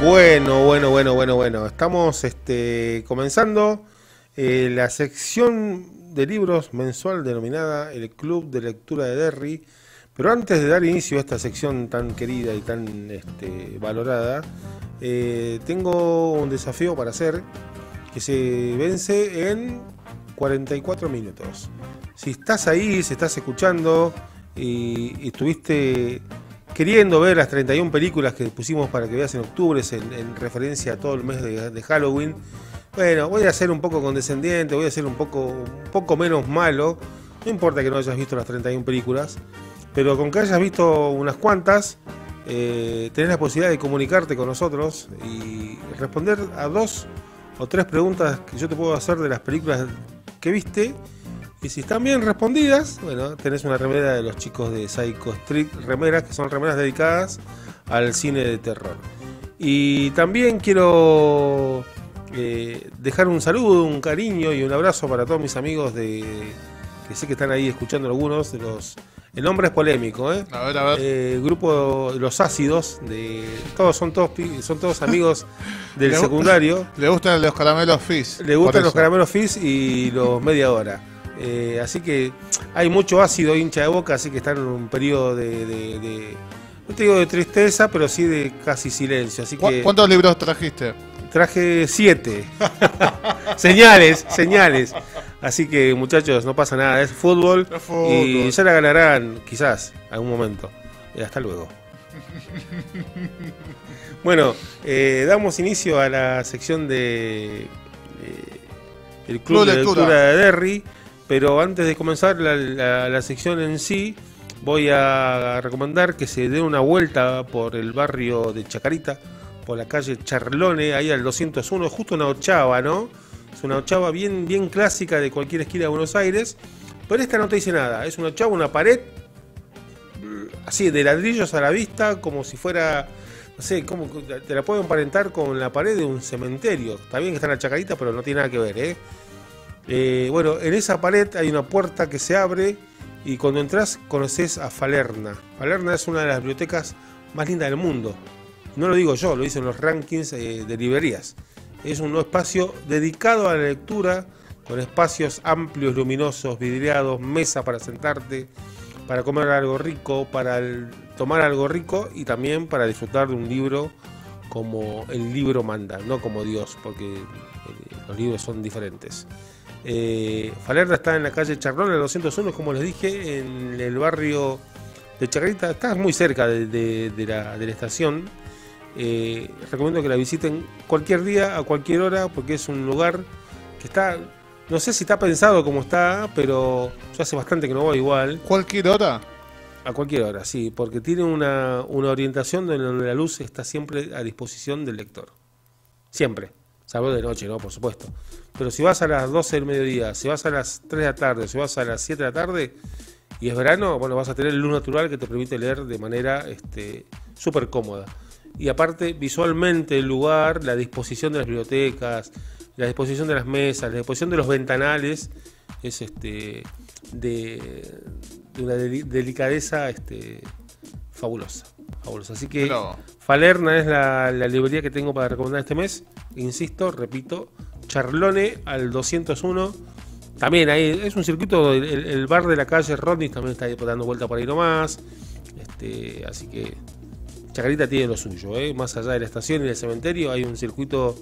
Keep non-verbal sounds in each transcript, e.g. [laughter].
Bueno, bueno, bueno, bueno, bueno. Estamos este, comenzando eh, la sección de libros mensual denominada el Club de Lectura de Derry. Pero antes de dar inicio a esta sección tan querida y tan este, valorada, eh, tengo un desafío para hacer que se vence en 44 minutos. Si estás ahí, si estás escuchando y, y estuviste queriendo ver las 31 películas que pusimos para que veas en octubre, en, en referencia a todo el mes de, de, Halloween. Bueno, voy a ser un poco condescendiente, voy a ser un poco, un poco menos malo. No importa que no hayas visto las 31 películas, pero con que hayas visto unas cuantas, eh, tenés la posibilidad de comunicarte con nosotros y responder a dos o tres preguntas que yo te puedo hacer de las películas que viste y si están bien respondidas, bueno, tenés una remera de los chicos de Psycho Street, remeras que son remeras dedicadas al cine de terror. Y también quiero eh, dejar un saludo, un cariño y un abrazo para todos mis amigos de que sé que están ahí escuchando algunos de los. El nombre es polémico, ¿eh? A ver, a ver. Eh, grupo Los Ácidos, de todos son todos son todos amigos [laughs] del Le- secundario. [laughs] Le gustan los caramelos Fizz. Le gustan los caramelos Fizz y los media hora. Eh, así que hay mucho ácido hincha de boca, así que están en un periodo de, de- de- no te digo de tristeza, pero sí de casi silencio. Así ¿Cu- que ¿Cuántos libros trajiste? traje siete. [laughs] señales, señales. Así que muchachos, no pasa nada, es fútbol, Es fútbol. y ya la ganarán quizás algún momento. Eh, hasta luego. [laughs] Bueno, eh, damos inicio a la sección de el Club Club de. Lectura de Derry, pero antes de comenzar la, la- sección en sí, voy a recomendar que se dé una vuelta por el barrio de Chacarita, por la calle Charlone, ahí al 201, justo una ochava, ¿no? Es una ochava bien, bien clásica de cualquier esquina de Buenos Aires, pero esta no te dice nada, es una ochava, una pared así de ladrillos a la vista, como si fuera, no sé, como te la puedo emparentar con la pared de un cementerio. Está bien que está en la chacarita, pero no tiene nada que ver, ¿eh? Eh, bueno, en esa pared hay una puerta que se abre y cuando entras conoces a Falerna. Falerna es una de las bibliotecas más lindas del mundo. No lo digo yo, lo dicen los rankings eh, de librerías. Es un espacio dedicado a la lectura, con espacios amplios, luminosos, vidriados, mesa para sentarte, para comer algo rico, para tomar algo rico y también para disfrutar de un libro como el libro manda, no como Dios, porque eh, los libros son diferentes. Eh, Falerna está en la calle Charlón, el 201, como les dije, en el barrio de Chacarita, está muy cerca de, de- de la, de la estación. Eh, recomiendo que la visiten cualquier día, a cualquier hora, porque es un lugar que está, no sé si está pensado como está, pero yo hace bastante que no voy igual. ¿Cualquier hora? A cualquier hora, sí, porque tiene una, una orientación donde la luz está siempre a disposición del lector. Siempre. Salvo de noche, ¿no? Por supuesto. Pero si vas a las 12 del mediodía, si vas a las 3 de la tarde, si vas a las 7 de la tarde y es verano, bueno, vas a tener luz natural que te permite leer de manera este, súper cómoda. Y aparte, visualmente el lugar, la disposición de las bibliotecas, la disposición de las mesas, la disposición de los ventanales, es este de, de una deli- delicadeza este, fabulosa. fabulosa. Así que Falerna es la, la librería que tengo para recomendar este mes. Insisto, repito, Charlone al 201. También ahí es un circuito, el, bar de la calle Rodney también está dando vuelta por ahí nomás. Este, así que Chacarita tiene lo suyo, ¿eh? más allá de la estación y del cementerio hay un circuito,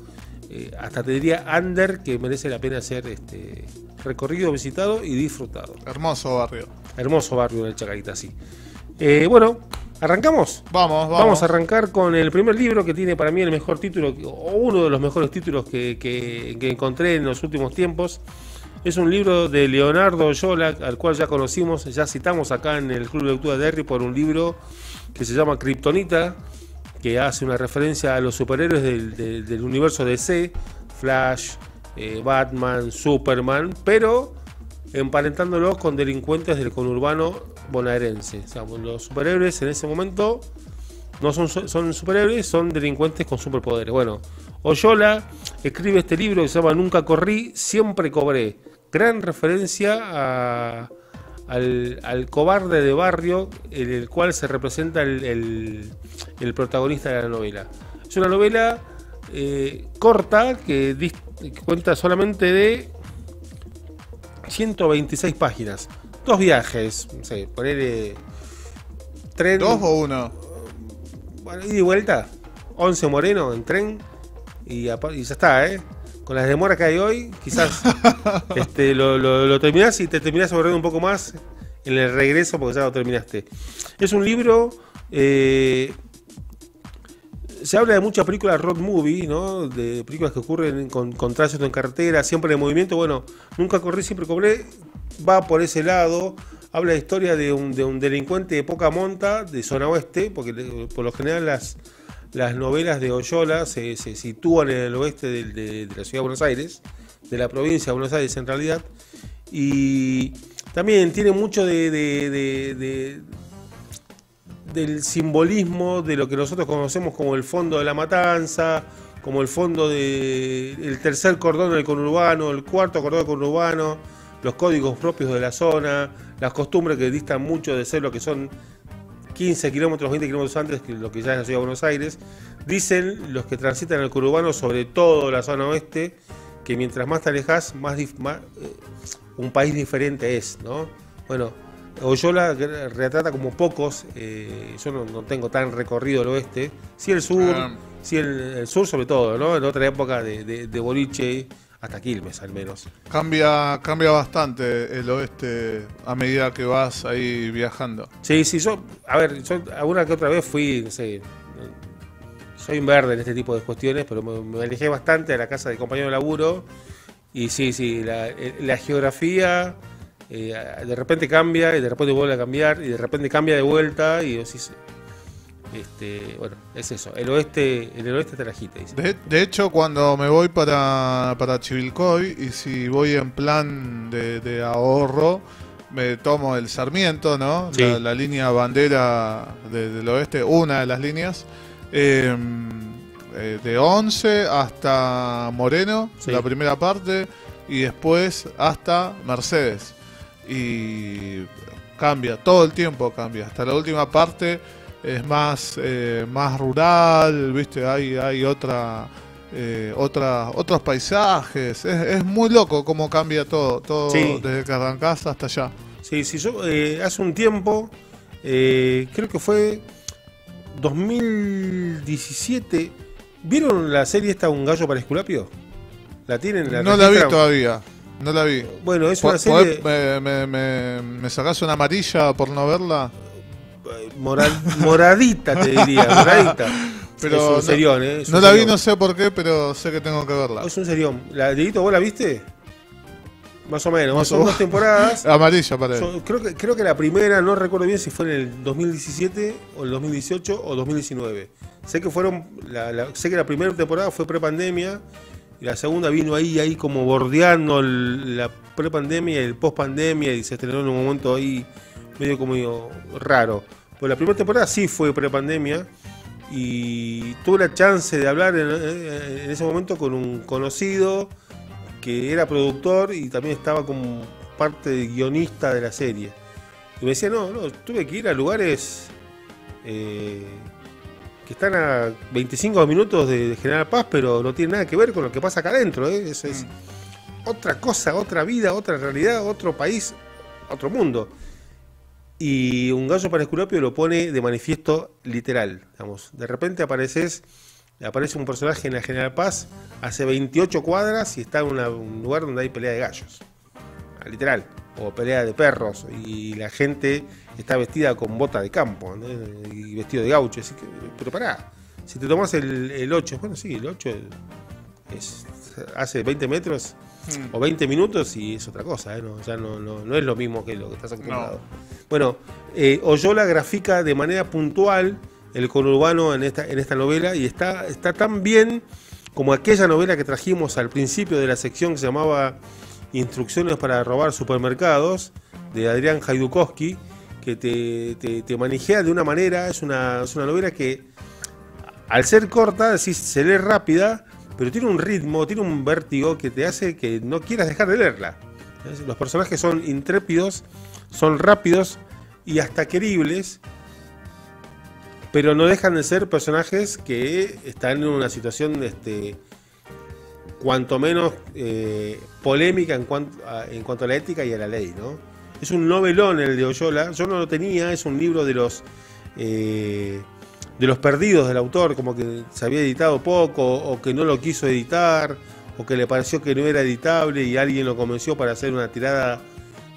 eh, hasta te diría under, que merece la pena ser este, recorrido, visitado y disfrutado. Hermoso barrio. Hermoso barrio del Chacarita, sí. Eh, bueno, ¿arrancamos? Vamos, vamos. Vamos a arrancar con el primer libro que tiene para mí el mejor título, o uno de los mejores títulos que, que- que encontré en los últimos tiempos. Es un libro de Leonardo Yola, al cual ya conocimos, ya citamos acá en el Club de Lectura de Derry por un libro que se llama Kryptonita, que hace una referencia a los superhéroes del, del- del universo DC, Flash, eh, Batman, Superman, pero emparentándolos con delincuentes del conurbano bonaerense. O sea, los superhéroes en ese momento no son, son superhéroes, son delincuentes con superpoderes. Bueno, Oyola escribe este libro que se llama Nunca corrí, siempre cobré. Gran referencia al, al cobarde de barrio en el cual se representa el, el- protagonista de la novela. Es una novela eh, corta que, que cuenta solamente de 126 páginas. Dos viajes, no sé, poner tren. ¿Dos o uno? Bueno, ida y vuelta. 11 Moreno en tren. Y, ya está, ¿eh? Con las demoras que hay hoy, quizás [laughs] este, lo, lo, lo terminás y te terminás aburriendo un poco más en el regreso porque ya lo terminaste. Es un libro. eh, se habla de muchas películas road movie, ¿no? De películas que ocurren con, con tránsito en carretera, siempre en movimiento. Bueno, nunca corrí, siempre cobré. Va por ese lado. Habla de historia de un, de un delincuente de poca monta, de zona oeste, porque por lo general las, las novelas de Oyola se, se sitúan en el oeste de, la ciudad de Buenos Aires, de la provincia de Buenos Aires en realidad. Y también tiene mucho de- de, del simbolismo de lo que nosotros conocemos como el fondo de la matanza, como el fondo del tercer cordón del conurbano, el cuarto cordón del conurbano, los códigos propios de la zona, las costumbres que distan mucho de ser lo que son 15 kilómetros, 20 kilómetros antes que lo que ya es la ciudad de Buenos Aires. Dicen los que transitan el conurbano, sobre todo la zona oeste, que mientras más te alejas, más, más, eh, un país diferente es, ¿no? Bueno, Oyola retrata como pocos, eh, yo no, no tengo tan recorrido el oeste, sí el sur, Ah. sí el, el sur sobre todo, ¿no? En otra época de, de, de boliche, hasta Quilmes al menos. Cambia, cambia bastante el oeste a medida que vas ahí viajando. Sí, sí, yo, a ver, yo alguna que otra vez fui, no sé, soy un verde en este tipo de cuestiones, pero me, me alejé bastante de la casa de compañero de laburo. Y sí, sí, la, eh, la geografía eh, de repente cambia y de repente vuelve a cambiar y de repente cambia de vuelta y decís, este, bueno, es eso, el oeste, el oeste te la agita, dice. De, de hecho, cuando me voy para, para Chivilcoy y si voy en plan de, de ahorro, me tomo el Sarmiento, ¿no? Sí. La, la línea bandera de- del oeste, una de las líneas. eh, eh, de 11 hasta Moreno, Sí. la primera parte, y después hasta Mercedes. Y cambia, todo el tiempo cambia. Hasta la última parte es más, eh, más rural, viste, hay, hay otra, eh, otra, otros paisajes. Es, es muy loco cómo cambia todo, todo Sí. desde que arrancás hasta allá. Sí, sí, yo eh, hace un tiempo, eh, creo que fue 2017, ¿vieron la serie esta Un gallo para Esculapio? ¿La tienen? no la vi todavía, no la vi. Bueno, es una serie me, me, me, me sacás una amarilla por no verla? Moradita, te diría, [laughs] moradita. Pero es no- serión, ¿eh? Es No la vi, no sé por qué, pero sé que tengo que verla. Es un serión. ¿La Dieguito, vos la viste? Más o menos, Más son o- dos temporadas. [laughs] Amarilla para él. Son- creo, que, creo que la primera, no recuerdo bien si fue en el 2017 o el 2018 o 2019. Sé que fueron, la, la- sé que la primera temporada fue prepandemia y la segunda vino ahí, ahí como bordeando el- la prepandemia y el postpandemia y se estrenó en un momento ahí medio como raro. Pues la primera temporada sí fue prepandemia y tuve la chance de hablar en, en ese momento con un conocido que era productor y también estaba como parte de guionista de la serie. Y me decía, no, no, tuve que ir a lugares eh, que están a 25 minutos de, de General Paz, pero no tiene nada que ver con lo que pasa acá adentro. ¿eh? Eso es otra cosa, otra vida, otra realidad, otro país, otro mundo. Y un gallo para esculapio lo pone de manifiesto literal. Digamos. De repente apareces, aparece un personaje en la General Paz hace 28 cuadras y está en una- un lugar donde hay pelea de gallos. Literal. O pelea de perros. Y la gente está vestida con bota de campo y vestido de gaucho. Así pero pará, si te tomas el, el 8, bueno, sí, el 8 es, hace 20 metros o 20 minutos y es otra cosa, ¿eh? no, ya no, no, no es lo mismo que lo que estás acostumbrado. Bueno, eh, Oyola grafica de manera puntual el conurbano en esta, en esta novela y está, está tan bien como aquella novela que trajimos al principio de la sección que se llamaba Instrucciones para robar supermercados, de Adrián Haidukowski, que te, te, te manejea de una manera, es una, es una novela que al ser corta, decís, se lee rápida, pero tiene un ritmo, tiene un vértigo que te hace que no quieras dejar de leerla. Los personajes son intrépidos, son rápidos y hasta queribles, pero no dejan de ser personajes que están en una situación este, cuanto menos eh, polémica en cuanto, a, en cuanto a la ética y a la ley, ¿no? Es un novelón el de Oyola, yo no lo tenía, es un libro de los eh, de los perdidos del autor, como que se había editado poco, o que no lo quiso editar, o que le pareció que no era editable y alguien lo convenció para hacer una tirada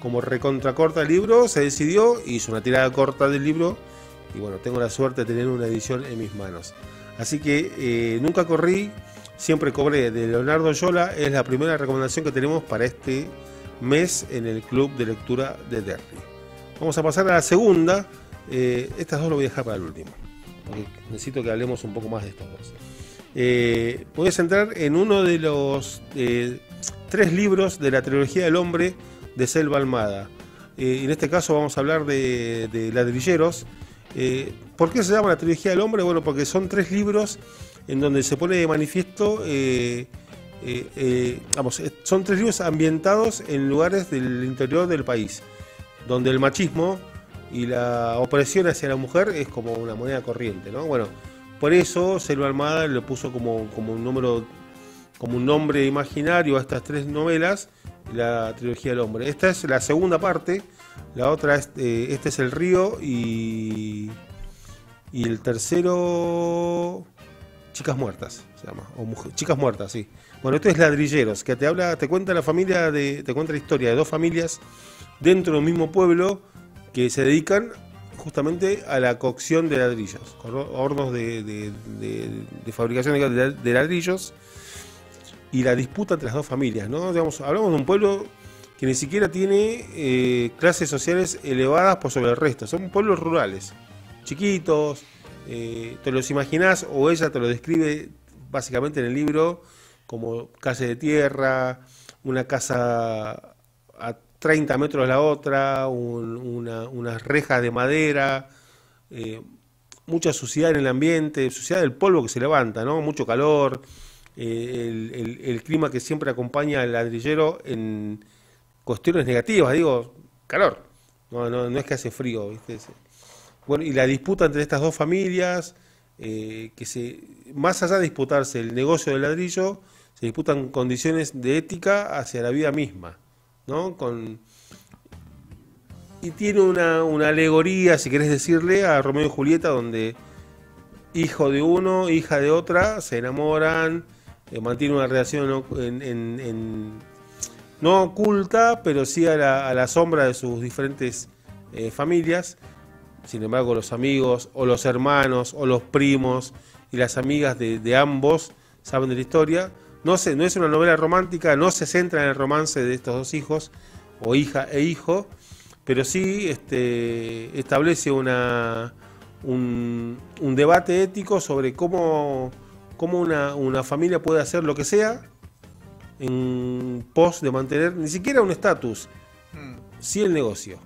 como recontra corta del libro, se decidió, hizo una tirada corta del libro, y bueno, tengo la suerte de tener una edición en mis manos. Así que eh, nunca corrí, siempre cobré de Leonardo Yola, es la primera recomendación que tenemos para este mes en el club de lectura de Derry. Vamos a pasar a la segunda, eh, estas dos lo voy a dejar para el último, porque necesito que hablemos un poco más de estos dos. Eh, voy a centrar en uno de los eh, tres libros de la trilogía del hombre de Selva Almada. Eh, en este caso vamos a hablar de, de ladrilleros. Eh, ¿Por qué se llama la trilogía del hombre? Bueno, porque son tres libros en donde se pone de manifiesto, eh, eh, vamos, son tres libros ambientados en lugares del interior del país, donde el machismo y la opresión hacia la mujer es como una moneda corriente, ¿no? Bueno, por eso Selva Almada le puso como, como un número, como un nombre imaginario a estas tres novelas, la trilogía del hombre. Esta es la segunda parte, la otra es, eh, este es el río y, y el tercero, Chicas Muertas, se llama, o Chicas Muertas, sí. Bueno, esto es Ladrilleros, que te habla, te cuenta la familia de, te cuenta la historia de dos familias dentro del mismo pueblo que se dedican justamente a la cocción de ladrillos, hornos de, fabricación de, ladrillos y la disputa entre las dos familias, ¿no? Digamos, hablamos de un pueblo que ni siquiera tiene eh, clases sociales elevadas por sobre el resto, son pueblos rurales, chiquitos, eh, te los imaginás o ella te lo describe básicamente en el libro como calle de tierra, una casa 30 metros la otra, un- una- unas rejas de madera, eh, mucha suciedad en el ambiente, suciedad del polvo que se levanta, ¿no? Mucho calor, eh, el, clima que siempre acompaña al ladrillero en cuestiones negativas, digo, calor, no, no, no es que hace frío, ¿viste? Bueno, y la disputa entre estas dos familias, eh, que se, más allá de disputarse el negocio del ladrillo, se disputan condiciones de ética hacia la vida misma, y tiene una, una alegoría, si querés decirle, a Romeo y Julieta, donde hijo de uno, hija de otra, se enamoran, eh, mantienen una relación en- no oculta, pero sí a la, a la sombra de sus diferentes eh, familias. Sin embargo, los amigos o los hermanos o los primos y las amigas de, de ambos saben de la historia. No, se, no es una novela romántica, no se centra en el romance de estos dos hijos, o hija e hijo, pero sí este, establece una, un, un debate ético sobre cómo, cómo una, una familia puede hacer lo que sea en pos de mantener ni siquiera un estatus, sí el negocio.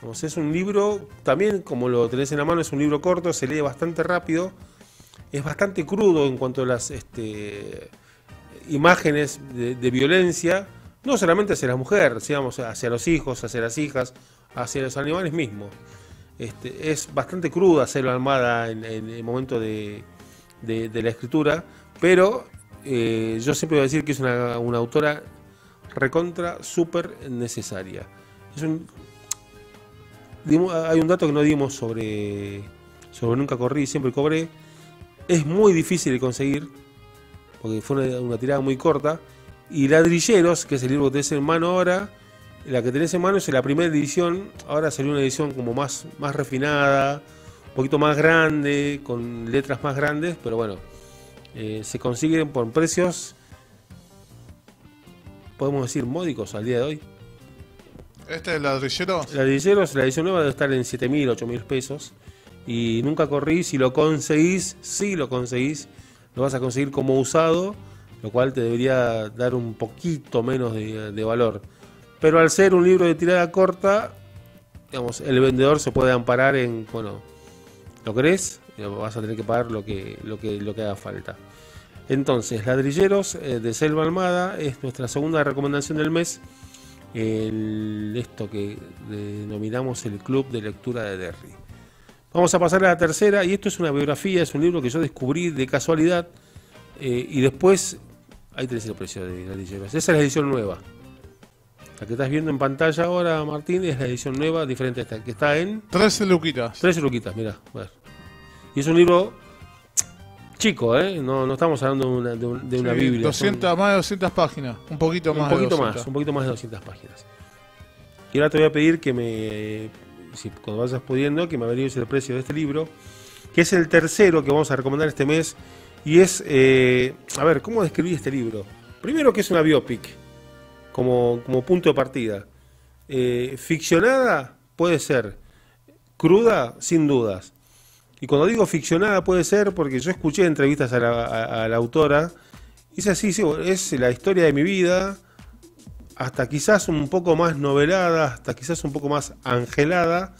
Vamos, es un libro, también como lo tenés en la mano, es un libro corto, se lee bastante rápido, es bastante crudo en cuanto a las este, imágenes de, violencia, no solamente hacia la mujer, digamos, hacia los hijos, hacia las hijas, hacia los animales mismos. Este, es bastante cruda hacerlo Almada en, en el momento de, la escritura, pero eh, yo siempre voy a decir que es una, autora recontra súper necesaria. Hay un dato que no dimos sobre, sobre Nunca Corrí, Siempre Cobré. Es muy difícil de conseguir, porque fue una, una tirada muy corta. Y Ladrilleros, que es el libro que tenés en mano ahora, la que tenés en mano es la primera edición. Ahora salió una edición como más, más refinada, un poquito más grande, con letras más grandes, pero bueno, eh, se consiguen por precios, podemos decir, módicos al día de hoy. Este es el ladrillero. Ladrilleros, la edición nueva debe estar en 7.000, 8.000 pesos. Y nunca corrí, si lo conseguís, si lo conseguís, lo vas a conseguir como usado, lo cual te debería dar un poquito menos de, valor. Pero al ser un libro de tirada corta, digamos, el vendedor se puede amparar en, bueno, ¿lo querés? Vas a tener que pagar lo que, lo que, lo que haga falta. Entonces, Ladrilleros eh, de Selva Almada es nuestra segunda recomendación del mes. Esto que denominamos el Club de Lectura de Derry. Vamos a pasar a la tercera, y esto es una biografía, es un libro que yo descubrí de casualidad, eh, y después, ahí tenés el precio de la edición. Esa es la edición nueva. La que estás viendo en pantalla ahora, Martín, es la edición nueva, diferente a esta, que está en... 13 luquitas. 13 luquitas, mira. Y es un libro chico, ¿eh? No, no estamos hablando de una, de, una Biblia. 200, más de 200 páginas, un poquito más un poquito más, un poquito más de 200 páginas. Y ahora te voy a pedir que me, si, cuando vayas pudiendo, que me averigues el precio de este libro, que es el tercero que vamos a recomendar este mes. Y es, eh, a ver, ¿cómo describí este libro? Primero que es una biopic, como, como punto de partida. Eh, ficcionada puede ser, cruda sin dudas. Y cuando digo ficcionada puede ser porque yo escuché entrevistas a la, autora, y es así, es la historia de mi vida, hasta quizás un poco más novelada, hasta quizás un poco más angelada.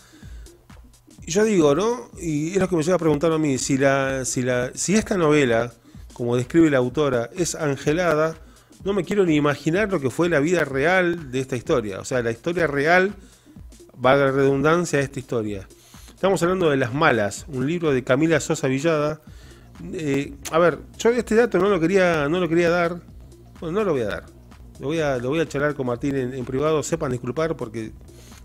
Y yo digo, ¿no? Y es lo que me lleva a preguntar a mí, si, la, si, la, si esta novela, como describe la autora, es angelada, no me quiero ni imaginar lo que fue la vida real de esta historia. O sea, la historia real, valga la redundancia, de esta historia. Estamos hablando de Las Malas, un libro de Camila Sosa Villada. Eh, a ver, yo este dato no lo quería, no lo quería dar. Bueno, no lo voy a dar. Lo voy a, lo voy a charlar con Martín en, privado. Sepan disculpar porque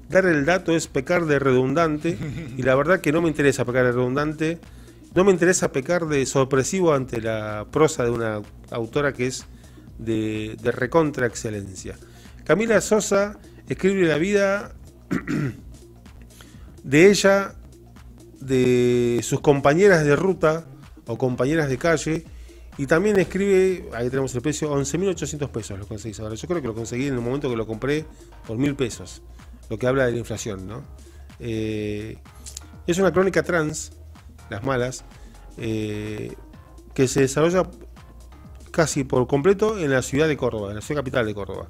dar el dato es pecar de redundante. [laughs] Y la verdad que no me interesa pecar de redundante. No me interesa pecar de sorpresivo ante la prosa de una autora que es de, de recontra excelencia. Camila Sosa escribe la vida [clears throat] de ella de sus compañeras de ruta o compañeras de calle. Y también escribe, ahí tenemos el precio, 11.800 pesos lo conseguís ahora. Yo creo que lo conseguí en el momento que lo compré por mil pesos, lo que habla de la inflación. ¿no? Eh, es una crónica trans, las malas, eh, que se desarrolla casi por completo en la ciudad de Córdoba, en la ciudad capital de Córdoba.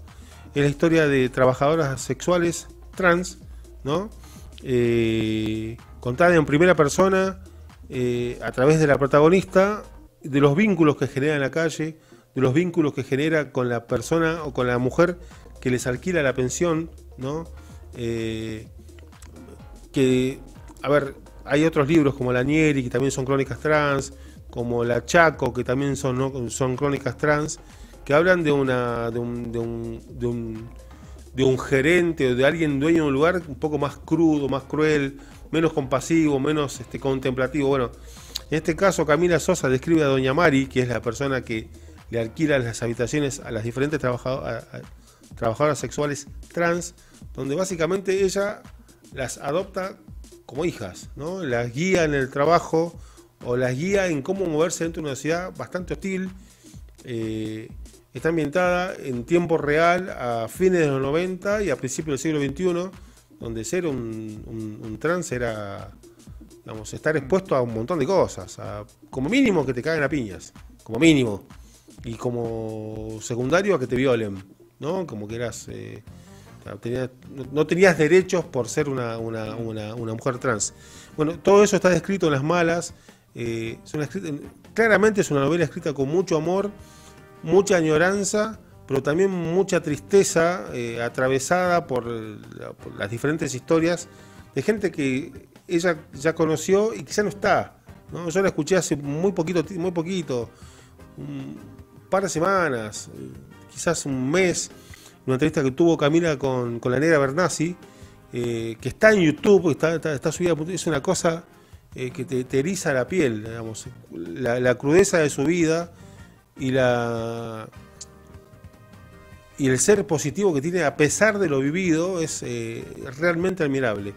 Es la historia de trabajadoras sexuales trans, ¿no? Eh, contada en primera persona a través de la protagonista, de los vínculos que genera en la calle, de los vínculos que genera con la persona o con la mujer que les alquila la pensión, ¿no? Eh, que, a ver, hay otros libros como La Nieri, que también son crónicas trans, como La Chaco, que también son, son crónicas trans, que hablan de, una, de, un, de, un, de, un, de un gerente o de alguien dueño de un lugar un poco más crudo, más cruel, menos compasivo, menos este, contemplativo. Bueno, en este caso Camila Sosa describe a Doña Mari, que es la persona que le alquila las habitaciones a las diferentes trabajadoras, sexuales trans, donde básicamente ella las adopta como hijas, ¿no? Las guía en el trabajo o las guía en cómo moverse dentro de una ciudad bastante hostil. Eh, está ambientada en tiempo real a fines de los 90 y a principios del siglo XXI donde ser un, trans era, estar expuesto a un montón de cosas, como mínimo que te caguen a piñas, como mínimo, y como secundario a que te violen, ¿no? Como que eras, eh, no tenías derechos por ser una, mujer trans. Bueno, todo eso está descrito en las malas, eh, claramente es una novela escrita con mucho amor, mucha añoranza, pero también mucha tristeza eh, atravesada por, las diferentes historias de gente que ella ya conoció y quizá no está. Yo la escuché hace muy poquito, muy poquito, un par de semanas, quizás un mes, una entrevista que tuvo Camila con, la negra Bernasi, eh, que está en YouTube, está, está, subida, es una cosa eh, que te, eriza la piel, digamos, la crudeza de su vida y la y el ser positivo que tiene a pesar de lo vivido es eh, realmente admirable.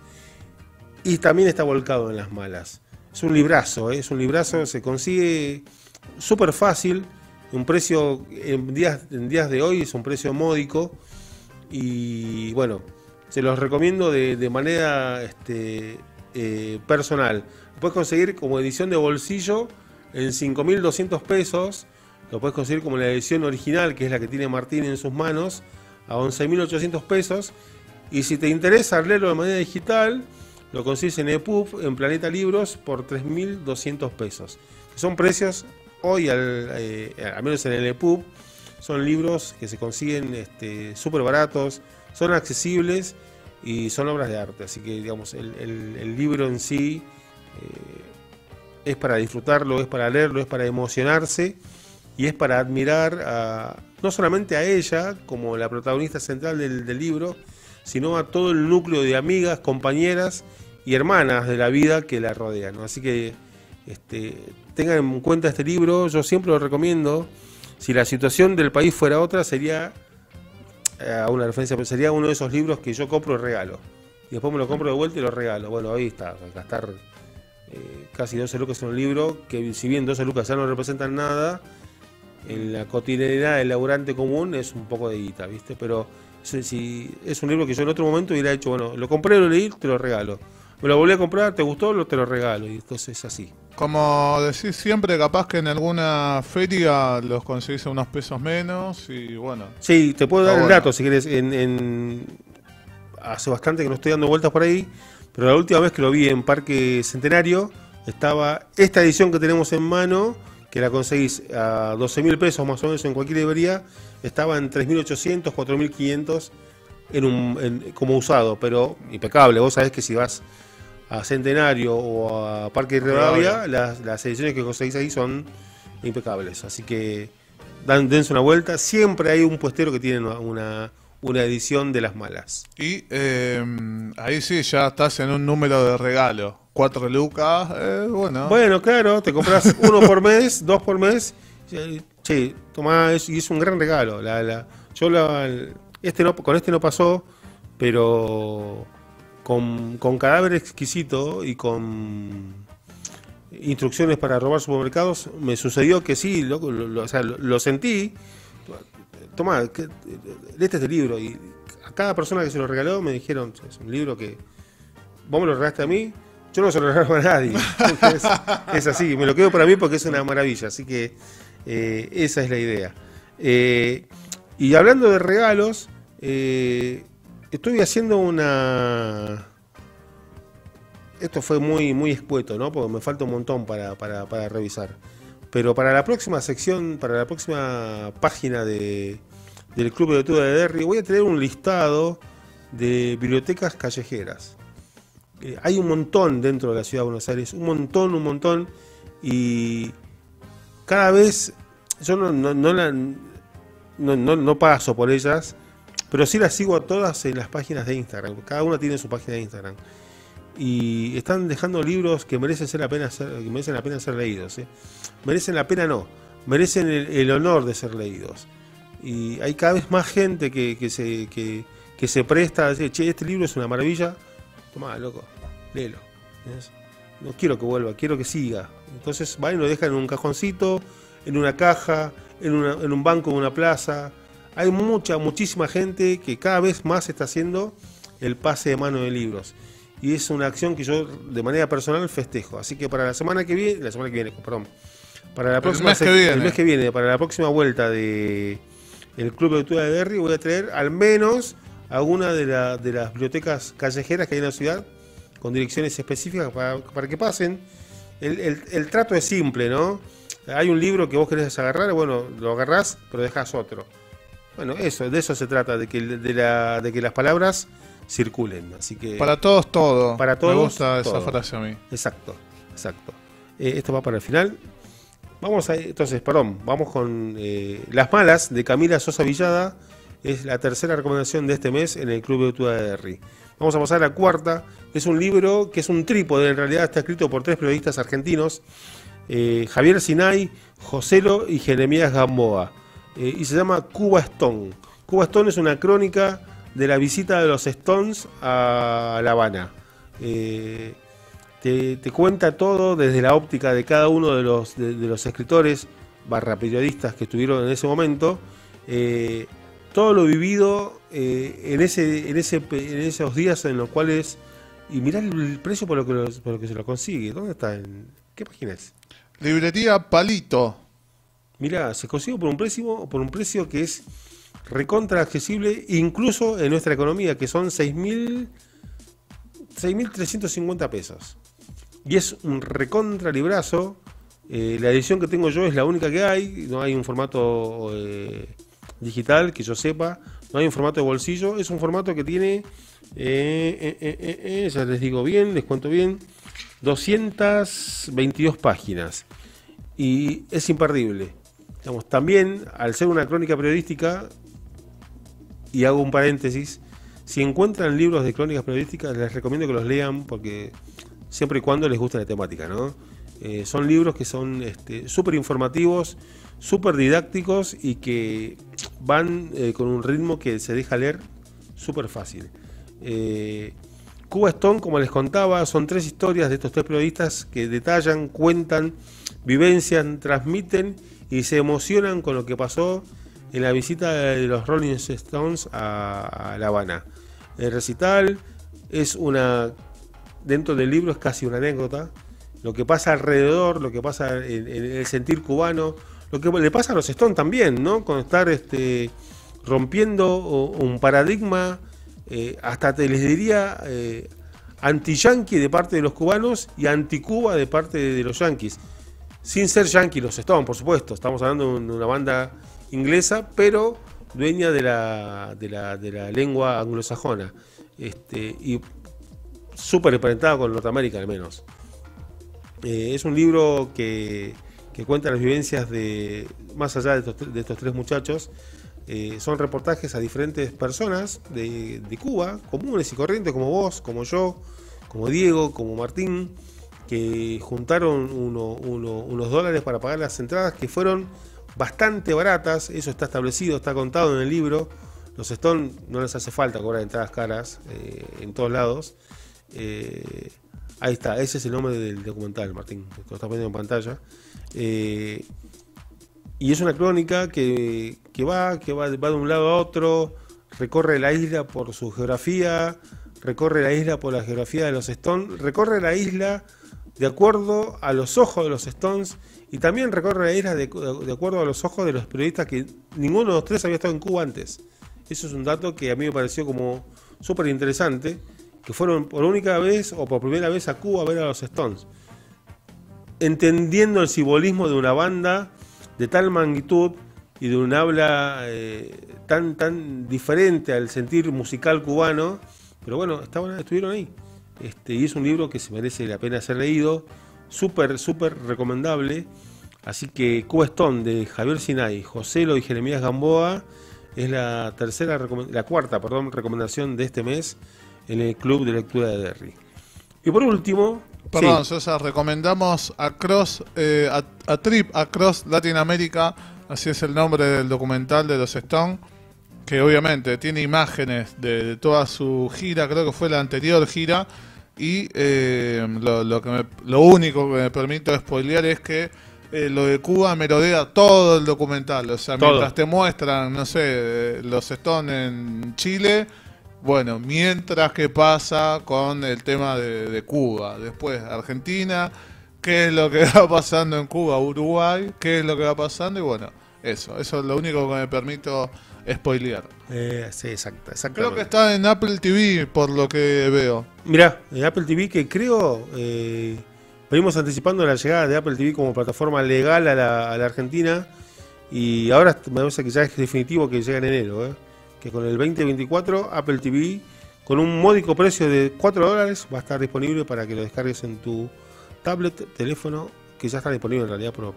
Y también está volcado en las malas. Es un librazo, eh, es un librazo, se consigue súper fácil, un precio en días, en días de hoy es un precio módico y bueno, se los recomiendo de, manera este, eh, personal. Lo puedes conseguir como edición de bolsillo en 5.200 pesos lo puedes conseguir como la edición original, que es la que tiene Martín en sus manos, a 11.800 pesos. Y si te interesa leerlo de manera digital, lo consigues en EPUB, en Planeta Libros, por 3.200 pesos. Son precios hoy, al, eh, al menos en el EPUB, son libros que se consiguen súper este, baratos, son accesibles y son obras de arte. Así que, digamos, el, libro en sí es para disfrutarlo, es para leerlo, es para emocionarse y es para admirar a, no solamente a ella como la protagonista central del libro, sino a todo el núcleo de amigas, compañeras y hermanas de la vida que la rodean. Así que este, tengan en cuenta este libro, yo siempre lo recomiendo. Si la situación del país fuera otra, sería eh, una referencia, pero sería uno de esos libros que yo compro y regalo. Y después me lo compro de vuelta y lo regalo. Bueno, ahí está, gastar eh, casi 12 lucas en un libro, que si bien 12 lucas ya no representan nada, en la cotidianidad del laburante común es un poco de guita, ¿viste? Pero si, es un libro que yo en otro momento hubiera hecho, bueno, lo compré, lo leí, te lo regalo. Me lo volví a comprar, te gustó, te lo regalo. Y entonces es así. Como decís siempre, capaz que en alguna feria los conseguís a unos pesos menos y bueno. Sí, te puedo dar el dato si quieres. En, Hace bastante que no estoy dando vueltas por ahí, pero la última vez que lo vi en Parque Centenario estaba esta edición que tenemos en mano, que la conseguís a 12 mil pesos más o menos en cualquier librería, estaba en 3.800, 4.500 en un, como usado, pero impecable. Vos sabés que si vas a Centenario o a Parque Rivadavia, las, las, ediciones que conseguís ahí son impecables. Así que dan, dense una vuelta. Siempre hay un puestero que tiene una, una edición de las malas. Y eh, ahí sí, ya estás en un número de regalo. Cuatro lucas, eh, bueno. Bueno, claro, te compras [laughs] uno por mes, dos por mes. Sí, tomás, y es un gran regalo. La, la, yo la, este no, con este no pasó, pero con, cadáver exquisito y con instrucciones para robar supermercados, me sucedió que sí, lo, o sea, lo, sentí. Toma, este es el libro. Y a cada persona que se lo regaló me dijeron, es un libro que vos me lo regalaste a mí, yo no se lo [laughs] regalo a nadie. Es, así, me lo quedo para mí porque es una maravilla. Así que eh, esa es la idea. Eh, y hablando de regalos, eh, estoy haciendo una... Esto fue muy, muy escueto, ¿no? Porque me falta un montón para, revisar. Pero para la próxima sección, para la próxima página de, del Club de Lectura de Derry, voy a tener un listado de bibliotecas callejeras. Eh, hay un montón dentro de la ciudad de Buenos Aires, un montón, un montón. Y cada vez yo no, no, no, no paso por ellas, pero sí las sigo a todas en las páginas de Instagram. Cada una tiene su página de Instagram. Y están dejando libros que merecen, ser la pena ser, que merecen la pena ser leídos. ¿eh? Merecen la pena no, merecen el, honor de ser leídos. Y hay cada vez más gente que, se, presta a decir, che, este libro es una maravilla. Tomá, loco, léelo. No quiero que vuelva, quiero que siga. Entonces van y lo dejan en un cajoncito, en una caja, en, en un banco en una plaza hay mucha, muchísima gente que cada vez más está haciendo el pase de mano de libros. Y es una acción que yo de manera personal festejo. Así que para la semana que viene, la semana que viene, perdón, para la próxima el mes, que viene. El mes que viene, para la próxima vuelta de el Club de Lectura de Derry, voy a traer al menos alguna de, de las bibliotecas callejeras que hay en la ciudad, con direcciones específicas para, para que pasen. El, el, trato es simple, ¿no? Hay un libro que vos querés agarrar, bueno, lo agarrás, pero dejas otro. Bueno, eso, de eso se trata, de que, de, la, de que las palabras circulen. Así que para todos todo. Para todos. Me gusta esa frase a mí. Exacto, exacto. Eh, esto va para el final. Vamos a, entonces, perdón, vamos con eh, Las Malas de Camila Sosa Villada. Es la tercera recomendación de este mes en el Club de Lectura de Derry. Vamos a pasar a la cuarta. Es un libro que es un trípode, en realidad está escrito por tres periodistas argentinos. Eh, Javier Sinay, Joselo y Jeremías Gamboa. Eh, y se llama Cuba Stone. Cuba Stone es una crónica de la visita de los Stones a La Habana. Eh, te, cuenta todo desde la óptica de cada uno de los, de, los escritores barra periodistas que estuvieron en ese momento. Eh, todo lo vivido en, ese, en, ese, en esos días en los cuales... Y mirá el precio por lo que, por lo que se lo consigue. ¿Dónde está? ¿En qué página es? Librería Palito. Mira, se consigue por un precio, por un precio que es recontra accesible, incluso en nuestra economía, que son 6.350 pesos. Y es un recontra librazo. Eh, la edición que tengo yo es la única que hay. No hay un formato eh, digital que yo sepa. No hay un formato de bolsillo. Es un formato que tiene, eh, ya les digo bien, les cuento bien, 222 páginas y es imperdible. También, al ser una crónica periodística, y hago un paréntesis, si encuentran libros de crónicas periodísticas, les recomiendo que los lean porque siempre y cuando les guste la temática, ¿no? Eh, son libros que son súper este, informativos, súper didácticos y que van eh, con un ritmo que se deja leer súper fácil. Eh, Cuba Stone, como les contaba, son tres historias de estos tres periodistas que detallan, cuentan, vivencian, transmiten y se emocionan con lo que pasó en la visita de los Rolling Stones a, La Habana. El recital es una, dentro del libro es casi una anécdota, lo que pasa alrededor, lo que pasa en, el sentir cubano, lo que le pasa a los Stones también, ¿no? Con estar este, rompiendo un paradigma, eh, hasta te les diría eh, anti-yankee de parte de los cubanos y anti-Cuba de parte de los yankees. Sin ser yankees los Stones, por supuesto, estamos hablando de una banda inglesa, pero dueña de la, de la, de la lengua anglosajona. Este, y súper emparentada con Norteamérica al menos. Eh, es un libro que, cuenta las vivencias de, más allá de estos, tres muchachos, eh, son reportajes a diferentes personas de, Cuba, comunes y corrientes como vos, como yo, como Diego, como Martín, que juntaron unos dólares para pagar las entradas que fueron bastante baratas, eso está establecido, está contado en el libro. Los Stone no les hace falta cobrar entradas caras eh, en todos lados. Ahí está, ese es el nombre del documental, Martín, lo está poniendo en pantalla. Eh, y es una crónica que, va, que va, de un lado a otro, recorre la isla por su geografía, recorre la isla por la geografía de los Stones, recorre la isla de acuerdo a los ojos de los Stones y también recorre la isla de, de acuerdo a los ojos de los periodistas que ninguno de los tres había estado en Cuba antes. Eso es un dato que a mí me pareció como súper interesante que fueron por única vez o por primera vez a Cuba a ver a los Stones. Entendiendo el simbolismo de una banda de tal magnitud y de un habla eh, tan, tan diferente al sentir musical cubano, pero bueno, estaban, estuvieron ahí. Este, y es un libro que se merece la pena ser leído, súper, súper recomendable. Así que Cuba Stone de Javier Sinay, José Lo y Jeremías Gamboa es la tercera, la cuarta, perdón, recomendación de este mes en el Club de Lectura de Derry. Y por último... Perdón, César, recomendamos Across, eh, a, Trip Across Latinoamérica, así es el nombre del documental de los Stone, que obviamente tiene imágenes de, toda su gira, creo que fue la anterior gira, y eh, lo, que lo único que me permito spoilear es que eh, lo de Cuba me rodea todo el documental. O sea, mientras te muestran, no sé, los Stone en Chile, bueno, mientras que pasa con el tema de, Cuba, después Argentina, qué es lo que [laughs] va pasando en Cuba, Uruguay, qué es lo que va pasando y bueno, eso, eso es lo único que me permito spoilear. Eh, sí, exacto, Creo que está en Apple TV por lo que veo. Mirá, en Apple TV que creo, eh, venimos anticipando la llegada de Apple TV como plataforma legal a la, a la Argentina y ahora me parece que ya es definitivo que llega en enero. ¿eh? que con el 2024 Apple TV con un módico precio de 4 dólares va a estar disponible para que lo descargues en tu tablet, teléfono, que ya está disponible en realidad, pero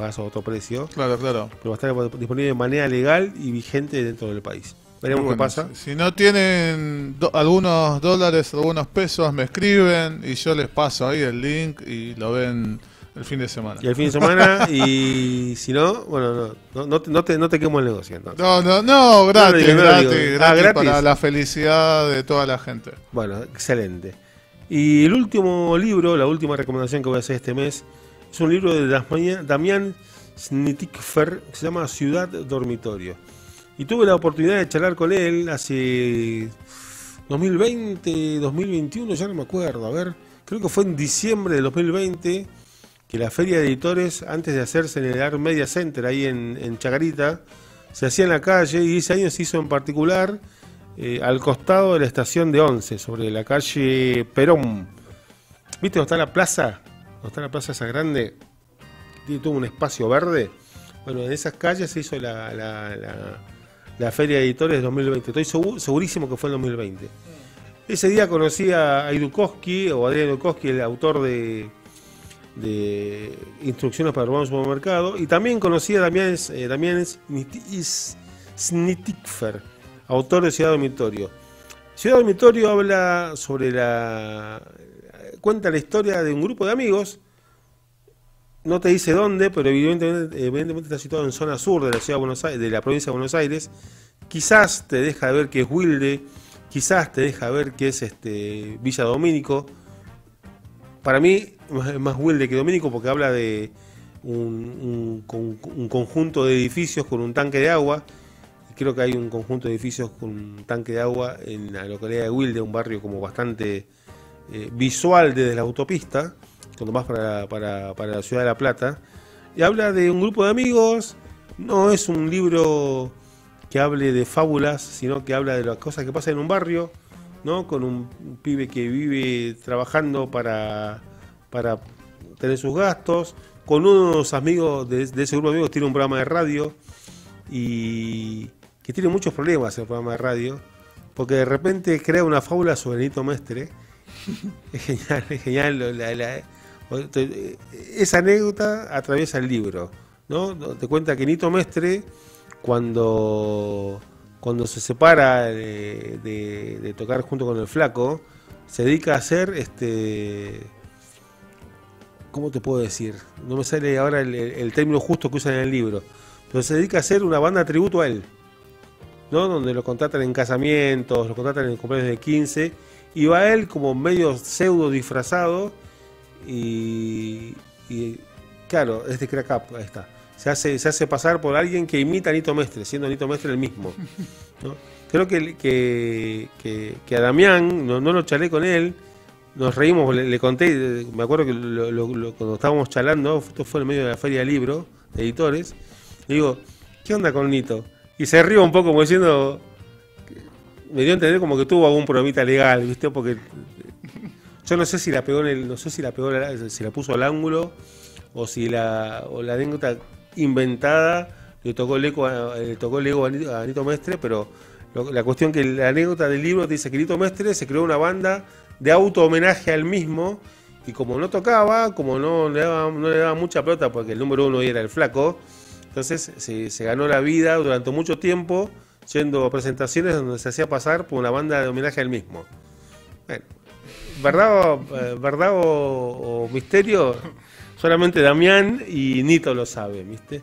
pagas a otro precio. Claro, claro. Pero va a estar disponible de manera legal y vigente dentro del país. Veremos qué pasa. Si no tienen algunos dólares, algunos pesos, me escriben y yo les paso ahí el link y lo ven el fin de semana. Y el fin de semana, y si no, bueno, no, no, no, te, no te quemo el negocio. No, no, no, gratis, gratis, ah, gratis, para la felicidad de toda la gente. Bueno, excelente. Y el último libro, la última recomendación que voy a hacer este mes, es un libro de Damián Snitikfer, que se llama Ciudad Dormitorio. Y tuve la oportunidad de charlar con él hace 2020, 2021, ya no me acuerdo, a ver, creo que fue en diciembre de 2020 que la feria de editores, antes de hacerse en el Art Media Center, ahí en, Chagarita, se hacía en la calle y ese año se hizo en particular eh, al costado de la estación de Once, sobre la calle Perón. ¿Viste dónde está la plaza? ¿Dónde está la plaza esa grande? Tiene todo un espacio verde. Bueno, en esas calles se hizo la, la, la, feria de editores 2020. Estoy segurísimo que fue en 2020. Ese día conocí a Idukowski, o Adrián Idukowski, el autor de, de Instrucciones para robar un supermercado, y también conocí a Damián, eh, Damián Snitikfer, autor de Ciudad Dormitorio. Ciudad Dormitorio habla sobre la... cuenta la historia de un grupo de amigos, no te dice dónde, pero evidentemente, está situado en zona sur de la ciudad de Buenos Aires, de la provincia de Buenos Aires. Quizás te deja ver que es Wilde, quizás te deja ver que es este Villa Domínico. Para mí es más Wilde que Domínico porque habla de un, conjunto de edificios con un tanque de agua. creo que hay un conjunto de edificios con un tanque de agua en la localidad de Wilde, un barrio como bastante eh, visual desde la autopista, cuando para, para, para la ciudad de La Plata. Y habla de un grupo de amigos, no es un libro que hable de fábulas, sino que habla de las cosas que pasan en un barrio, ¿no? Con un pibe que vive trabajando para, para tener sus gastos, con unos amigos de, ese grupo de amigos tiene un programa de radio y que tiene muchos problemas el programa de radio, porque de repente crea una fábula sobre Nito Mestre. [laughs] es genial, es genial. esa anécdota atraviesa el libro, ¿no? Te cuenta que Nito Mestre cuando, cuando se separa de, tocar junto con el flaco, se dedica a hacer este. ¿Cómo te puedo decir? No me sale ahora el, término justo que usan en el libro. Pero se dedica a hacer una banda de tributo a él. ¿no? Donde lo contratan en casamientos, lo contratan en cumpleaños de 15. Y va él como medio pseudo disfrazado. Y, claro, es de Crack Up, ahí está se hace, se hace pasar por alguien que imita a Nito Mestre, siendo Nito Mestre el mismo. Creo que, que, a Damián, no, no lo charlé con él, nos reímos, le, conté, me acuerdo que cuando estábamos charlando, esto fue en medio de la feria de libros, de editores, le digo, ¿qué onda con Nito? Y se rió un poco como diciendo, me dio a entender como que tuvo algún problemita legal, ¿viste? Porque yo no sé si la pegó en el, no sé si la pegó, si la puso al ángulo o si la, o la anécdota inventada, le tocó el, eco le tocó el ego a Nito Mestre, pero la cuestión que la anécdota del libro dice que Nito Mestre se creó una banda de auto homenaje al mismo y como no tocaba, como no le daba, no le daba mucha pelota porque el número uno era el flaco, entonces se, ganó la vida durante mucho tiempo yendo a presentaciones donde se hacía pasar por una banda de homenaje al mismo. Bueno, ¿verdad, eh, verdad o misterio? Solamente Damián y Nito lo saben, ¿viste?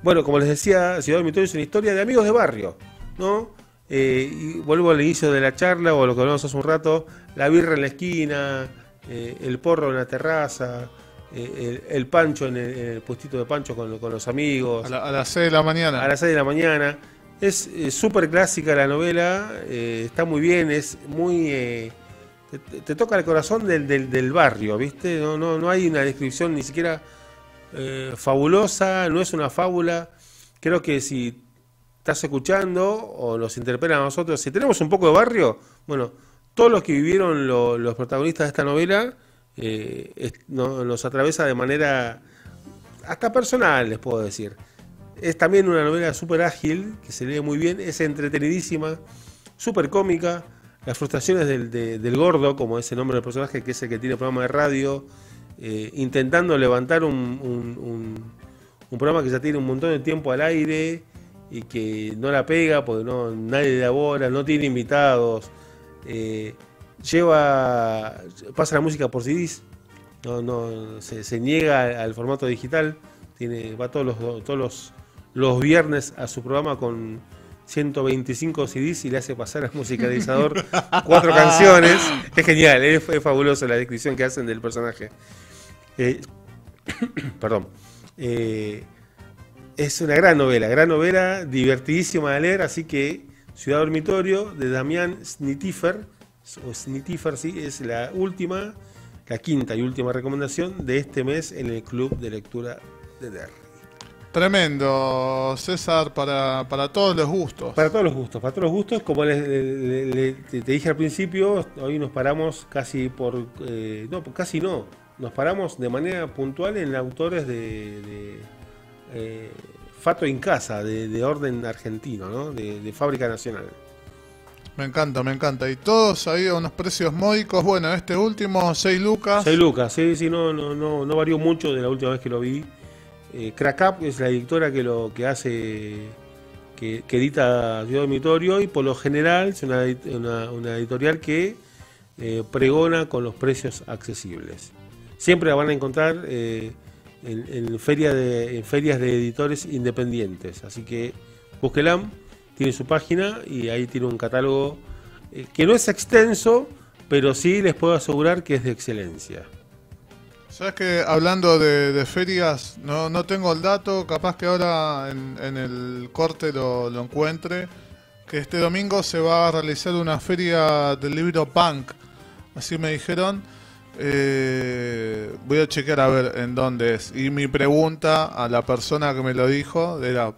Bueno, como les decía, Ciudad Dormitorio es una historia de amigos de barrio, ¿no? Eh, y vuelvo al inicio de la charla o lo que hablamos hace un rato, la birra en la esquina, eh, el porro en la terraza, eh, el, pancho en el, puestito de pancho con, los amigos. A, las 6 de la mañana. A las 6 de la mañana. Es súper clásica la novela, está muy bien, es muy te, toca el corazón del, del, barrio, ¿viste? No, no, no hay una descripción ni siquiera eh, fabulosa, no es una fábula. Creo que si estás escuchando o nos interpela a nosotros, si tenemos un poco de barrio, bueno, todos los que vivieron los protagonistas de esta novela eh, nos atraviesa de manera hasta personal, les puedo decir. Es también una novela súper ágil, que se lee muy bien, es entretenidísima, súper cómica. Las frustraciones del, gordo, como es el nombre del personaje, que es el que tiene programa de radio, eh, intentando levantar un, programa que ya tiene un montón de tiempo al aire y que no la pega porque no nadie de ahora, no tiene invitados, eh, lleva, pasa la música por CDs, no, no, se, niega al formato digital, tiene, va todos los, todos los, los viernes a su programa con 125 CDs y le hace pasar al musicalizador [laughs] cuatro canciones. Es genial, es, fabuloso la descripción que hacen del personaje. Eh, [coughs] perdón. Eh, es una gran novela, gran novela, divertidísima de leer, así que Ciudad Dormitorio de Damián Snitifer, o Snitifer sí, es la última, la quinta y última recomendación de este mes en el Club de Lectura de Derry. Tremendo, César, para, todos los gustos. Para todos los gustos, para todos los gustos. Como te dije al principio, hoy nos paramos casi por... Eh, no, casi no. Nos paramos de manera puntual en autores de, eh, Fato en Casa, de, orden argentino, ¿no? de, Fábrica Nacional. Me encanta, me encanta. Y todos ahí a unos precios módicos. Bueno, este último, 6 lucas. 6 lucas, sí, sí, no, no, no, no varió mucho de la última vez que lo vi. Eh, Crack Up es la editora que lo que hace, que, edita Ciudad Dormitorio y por lo general es una, una- editorial que eh, pregona con los precios accesibles. Siempre la van a encontrar eh, en, en en ferias de editores independientes, así que búsquela, tiene su página y ahí tiene un catálogo eh, que no es extenso, pero sí les puedo asegurar que es de excelencia. Sabes que hablando de, de ferias, no, no tengo el dato, capaz que ahora en, el corte lo, lo encuentre, que este domingo se va a realizar una feria del libro Punk, así me dijeron. Eh, voy a chequear a ver en dónde es. Y mi pregunta a la persona que me lo dijo era,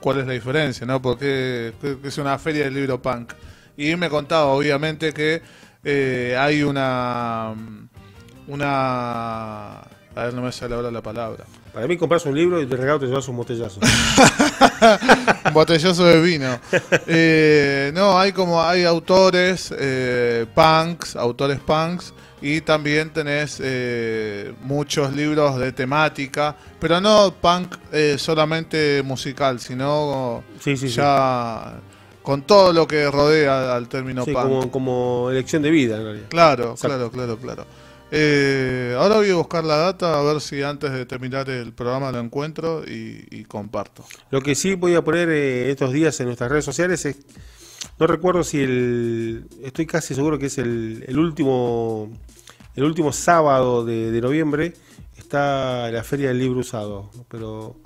¿cuál es la diferencia? ¿no? Porque es una feria del libro Punk. Y me contaba, obviamente, que eh, hay una una a ver no me sale ahora la palabra Para mí compras un libro y de regalo te llevas un botellazo. un [laughs] botellazo de vino Eh, no hay como hay autores eh, punks autores punks y también tenés eh, muchos libros de temática pero no punk eh, solamente musical sino Sí, sí, sí. ya con todo lo que rodea al término punk como, como elección de vida en realidad. Claro, Exacto. claro, claro, claro. Eh, ahora voy a buscar la data a ver si antes de terminar el programa lo encuentro y, y comparto. Lo que sí voy a poner eh, estos días en nuestras redes sociales es, no recuerdo si el, estoy casi seguro que es el, el último, el último sábado de, de noviembre está la feria del libro usado, pero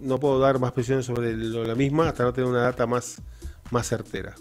no puedo dar más presión sobre lo- la misma hasta no tener una data más, más certera.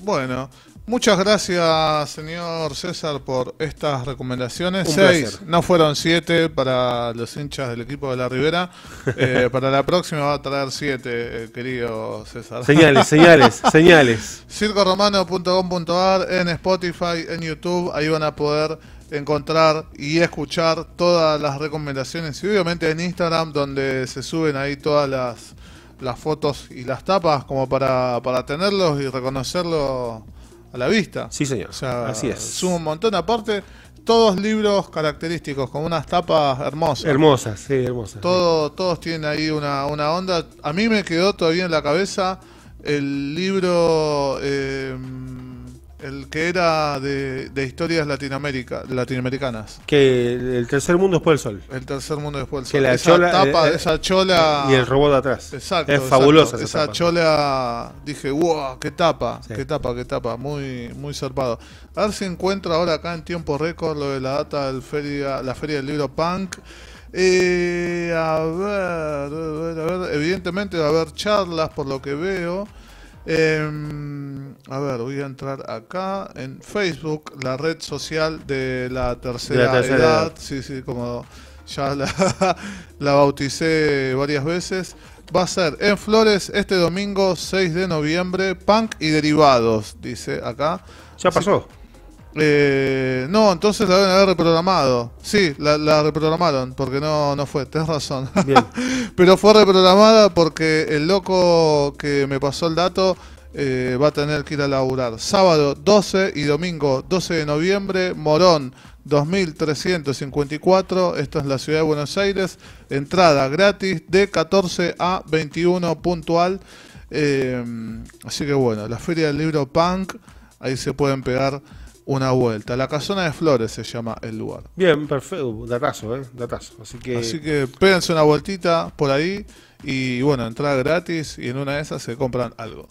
Bueno, muchas gracias, señor César, por estas recomendaciones. Un Seis, placer. no fueron siete para los hinchas del equipo de la Ribera. [laughs] Eh, para la próxima va a traer siete, eh, querido César. Señales, señales, [laughs] señales. circoromano.com.ar en Spotify, en YouTube, ahí van a poder encontrar y escuchar todas las recomendaciones y obviamente en Instagram donde se suben ahí todas las, las fotos y las tapas como para, para tenerlos y reconocerlos a la vista. Sí, señor. O sea, Así es. suma un montón. Aparte, todos libros característicos con unas tapas hermosas. Hermosas, sí, hermosas. Todo, todos tienen ahí una, una onda. A mí me quedó todavía en la cabeza el libro, eh, el que era de, de historias Latinoamérica, latinoamericanas. Que el, tercer mundo después del sol. El tercer mundo después del Que sol. la esa chola, tapa, eh, eh, esa chola. Y el robot de atrás. Exacto. Es exacto. fabulosa esa, Esa tapa. chola, dije, wow, qué tapa, Sí. qué tapa, qué tapa, muy, muy zarpado. A ver si encuentro ahora acá en tiempo récord lo de la data del feria, la feria del libro punk. Eh, a ver, a ver, a ver, evidentemente va a haber charlas por lo que veo. Em, a ver, voy a entrar acá en Facebook, la red social de la tercera, tercera edad. edad. Sí, sí, como ya la, [laughs] la bauticé varias veces. Va a ser en Flores este domingo 6 de noviembre, punk y derivados, dice acá. Ya pasó. Eh, no, entonces la deben haber reprogramado. Sí, la, la reprogramaron porque no, no fue, tenés razón. Bien. [laughs] Pero fue reprogramada porque el loco que me pasó el dato eh, va a tener que ir a laburar. Sábado 12 y domingo 12 de noviembre, Morón 2354. Esto es la ciudad de Buenos Aires. Entrada gratis de 14 a 21 puntual. Eh, así que bueno, la Feria del Libro Punk, ahí se pueden pegar una vuelta. La Casona de Flores se llama el lugar. Bien, perfecto. Datazo, ¿eh? Datazo. Así que, Así que péguense una vueltita por ahí y bueno, entrada gratis y en una de esas se compran algo.